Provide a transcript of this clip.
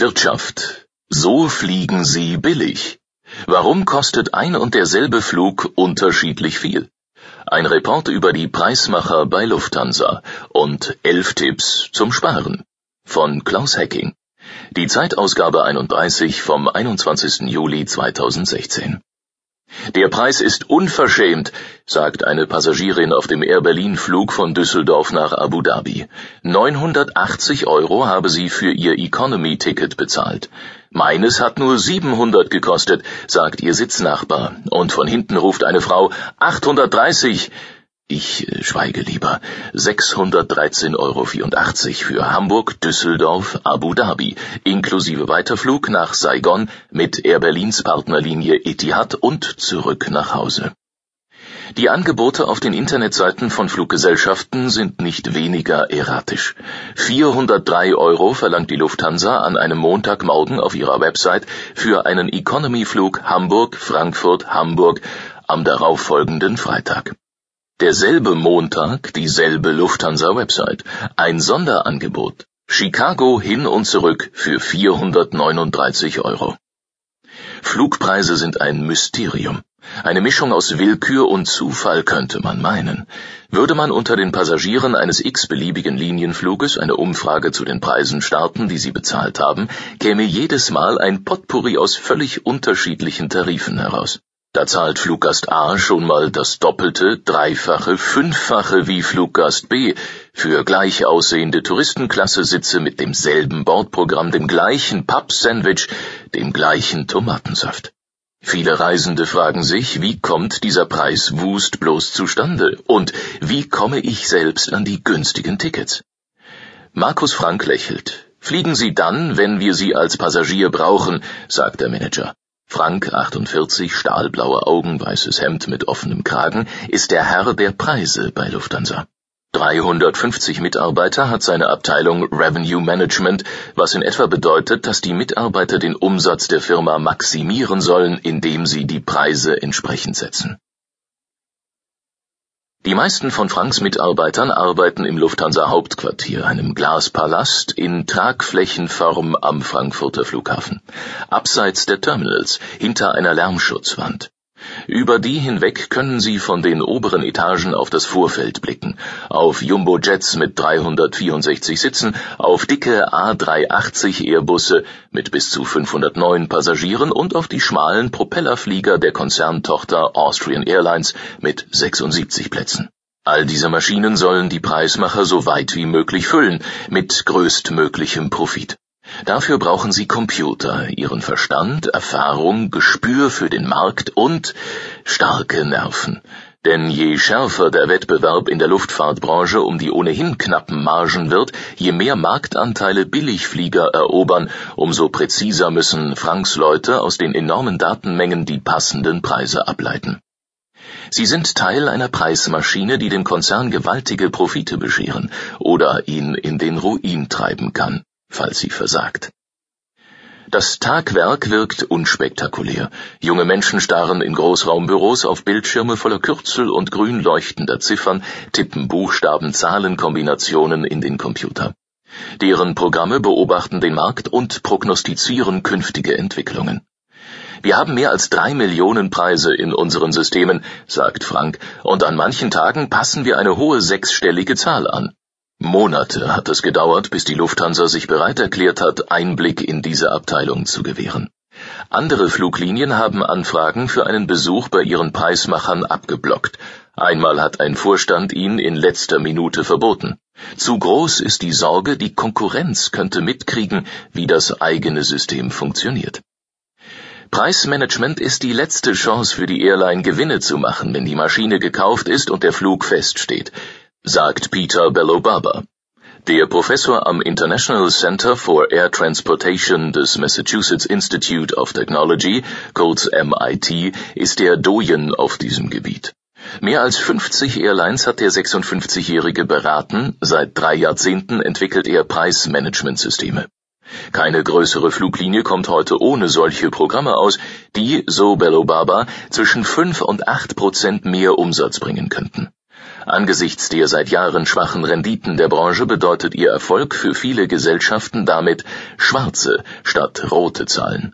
Wirtschaft. So fliegen Sie billig. Warum kostet ein und derselbe Flug unterschiedlich viel? Ein Report über die Preismacher bei Lufthansa und elf Tipps zum Sparen von Klaus Hecking. Die Zeitausgabe 31 vom 21. Juli 2016. Der Preis ist unverschämt, sagt eine Passagierin auf dem Air Berlin Flug von Düsseldorf nach Abu Dhabi. 980 Euro habe sie für ihr Economy-Ticket bezahlt. Meines hat nur 700 gekostet, sagt ihr Sitznachbar. Und von hinten ruft eine Frau 830. Ich äh, schweige lieber. 613,84 Euro für Hamburg, Düsseldorf, Abu Dhabi, inklusive Weiterflug nach Saigon mit Air Berlins Partnerlinie Etihad und zurück nach Hause. Die Angebote auf den Internetseiten von Fluggesellschaften sind nicht weniger erratisch. 403 Euro verlangt die Lufthansa an einem Montagmorgen auf ihrer Website für einen Economy-Flug Hamburg, Frankfurt, Hamburg am darauffolgenden Freitag. Derselbe Montag, dieselbe Lufthansa-Website. Ein Sonderangebot. Chicago hin und zurück für 439 Euro. Flugpreise sind ein Mysterium. Eine Mischung aus Willkür und Zufall könnte man meinen. Würde man unter den Passagieren eines x-beliebigen Linienfluges eine Umfrage zu den Preisen starten, die sie bezahlt haben, käme jedes Mal ein Potpourri aus völlig unterschiedlichen Tarifen heraus. Da zahlt Fluggast A schon mal das Doppelte, Dreifache, Fünffache wie Fluggast B für gleich aussehende Touristenklasse-Sitze mit demselben Bordprogramm, dem gleichen Papp-Sandwich, dem gleichen Tomatensaft. Viele Reisende fragen sich, wie kommt dieser Preiswust bloß zustande und wie komme ich selbst an die günstigen Tickets? Markus Frank lächelt. Fliegen Sie dann, wenn wir Sie als Passagier brauchen, sagt der Manager. Frank, 48, stahlblaue Augen, weißes Hemd mit offenem Kragen, ist der Herr der Preise bei Lufthansa. 350 Mitarbeiter hat seine Abteilung Revenue Management, was in etwa bedeutet, dass die Mitarbeiter den Umsatz der Firma maximieren sollen, indem sie die Preise entsprechend setzen. Die meisten von Franks Mitarbeitern arbeiten im Lufthansa Hauptquartier, einem Glaspalast in Tragflächenform am Frankfurter Flughafen, abseits der Terminals, hinter einer Lärmschutzwand. Über die hinweg können Sie von den oberen Etagen auf das Vorfeld blicken, auf Jumbo-Jets mit 364 Sitzen, auf dicke A380 Airbusse mit bis zu 509 Passagieren und auf die schmalen Propellerflieger der Konzerntochter Austrian Airlines mit 76 Plätzen. All diese Maschinen sollen die Preismacher so weit wie möglich füllen, mit größtmöglichem Profit. Dafür brauchen Sie Computer, Ihren Verstand, Erfahrung, Gespür für den Markt und starke Nerven. Denn je schärfer der Wettbewerb in der Luftfahrtbranche um die ohnehin knappen Margen wird, je mehr Marktanteile Billigflieger erobern, umso präziser müssen Franks Leute aus den enormen Datenmengen die passenden Preise ableiten. Sie sind Teil einer Preismaschine, die dem Konzern gewaltige Profite bescheren oder ihn in den Ruin treiben kann falls sie versagt. Das Tagwerk wirkt unspektakulär. Junge Menschen starren in Großraumbüros auf Bildschirme voller Kürzel und grün leuchtender Ziffern, tippen Buchstaben, Zahlenkombinationen in den Computer. Deren Programme beobachten den Markt und prognostizieren künftige Entwicklungen. Wir haben mehr als drei Millionen Preise in unseren Systemen, sagt Frank, und an manchen Tagen passen wir eine hohe sechsstellige Zahl an. Monate hat es gedauert, bis die Lufthansa sich bereit erklärt hat, Einblick in diese Abteilung zu gewähren. Andere Fluglinien haben Anfragen für einen Besuch bei ihren Preismachern abgeblockt. Einmal hat ein Vorstand ihn in letzter Minute verboten. Zu groß ist die Sorge, die Konkurrenz könnte mitkriegen, wie das eigene System funktioniert. Preismanagement ist die letzte Chance für die Airline Gewinne zu machen, wenn die Maschine gekauft ist und der Flug feststeht sagt Peter Bellobaba. Der Professor am International Center for Air Transportation des Massachusetts Institute of Technology, kurz MIT, ist der Doyen auf diesem Gebiet. Mehr als 50 Airlines hat der 56-Jährige beraten, seit drei Jahrzehnten entwickelt er Preismanagementsysteme. Keine größere Fluglinie kommt heute ohne solche Programme aus, die, so Bellobaba, zwischen 5 und 8 Prozent mehr Umsatz bringen könnten. Angesichts der seit Jahren schwachen Renditen der Branche bedeutet ihr Erfolg für viele Gesellschaften damit schwarze statt rote Zahlen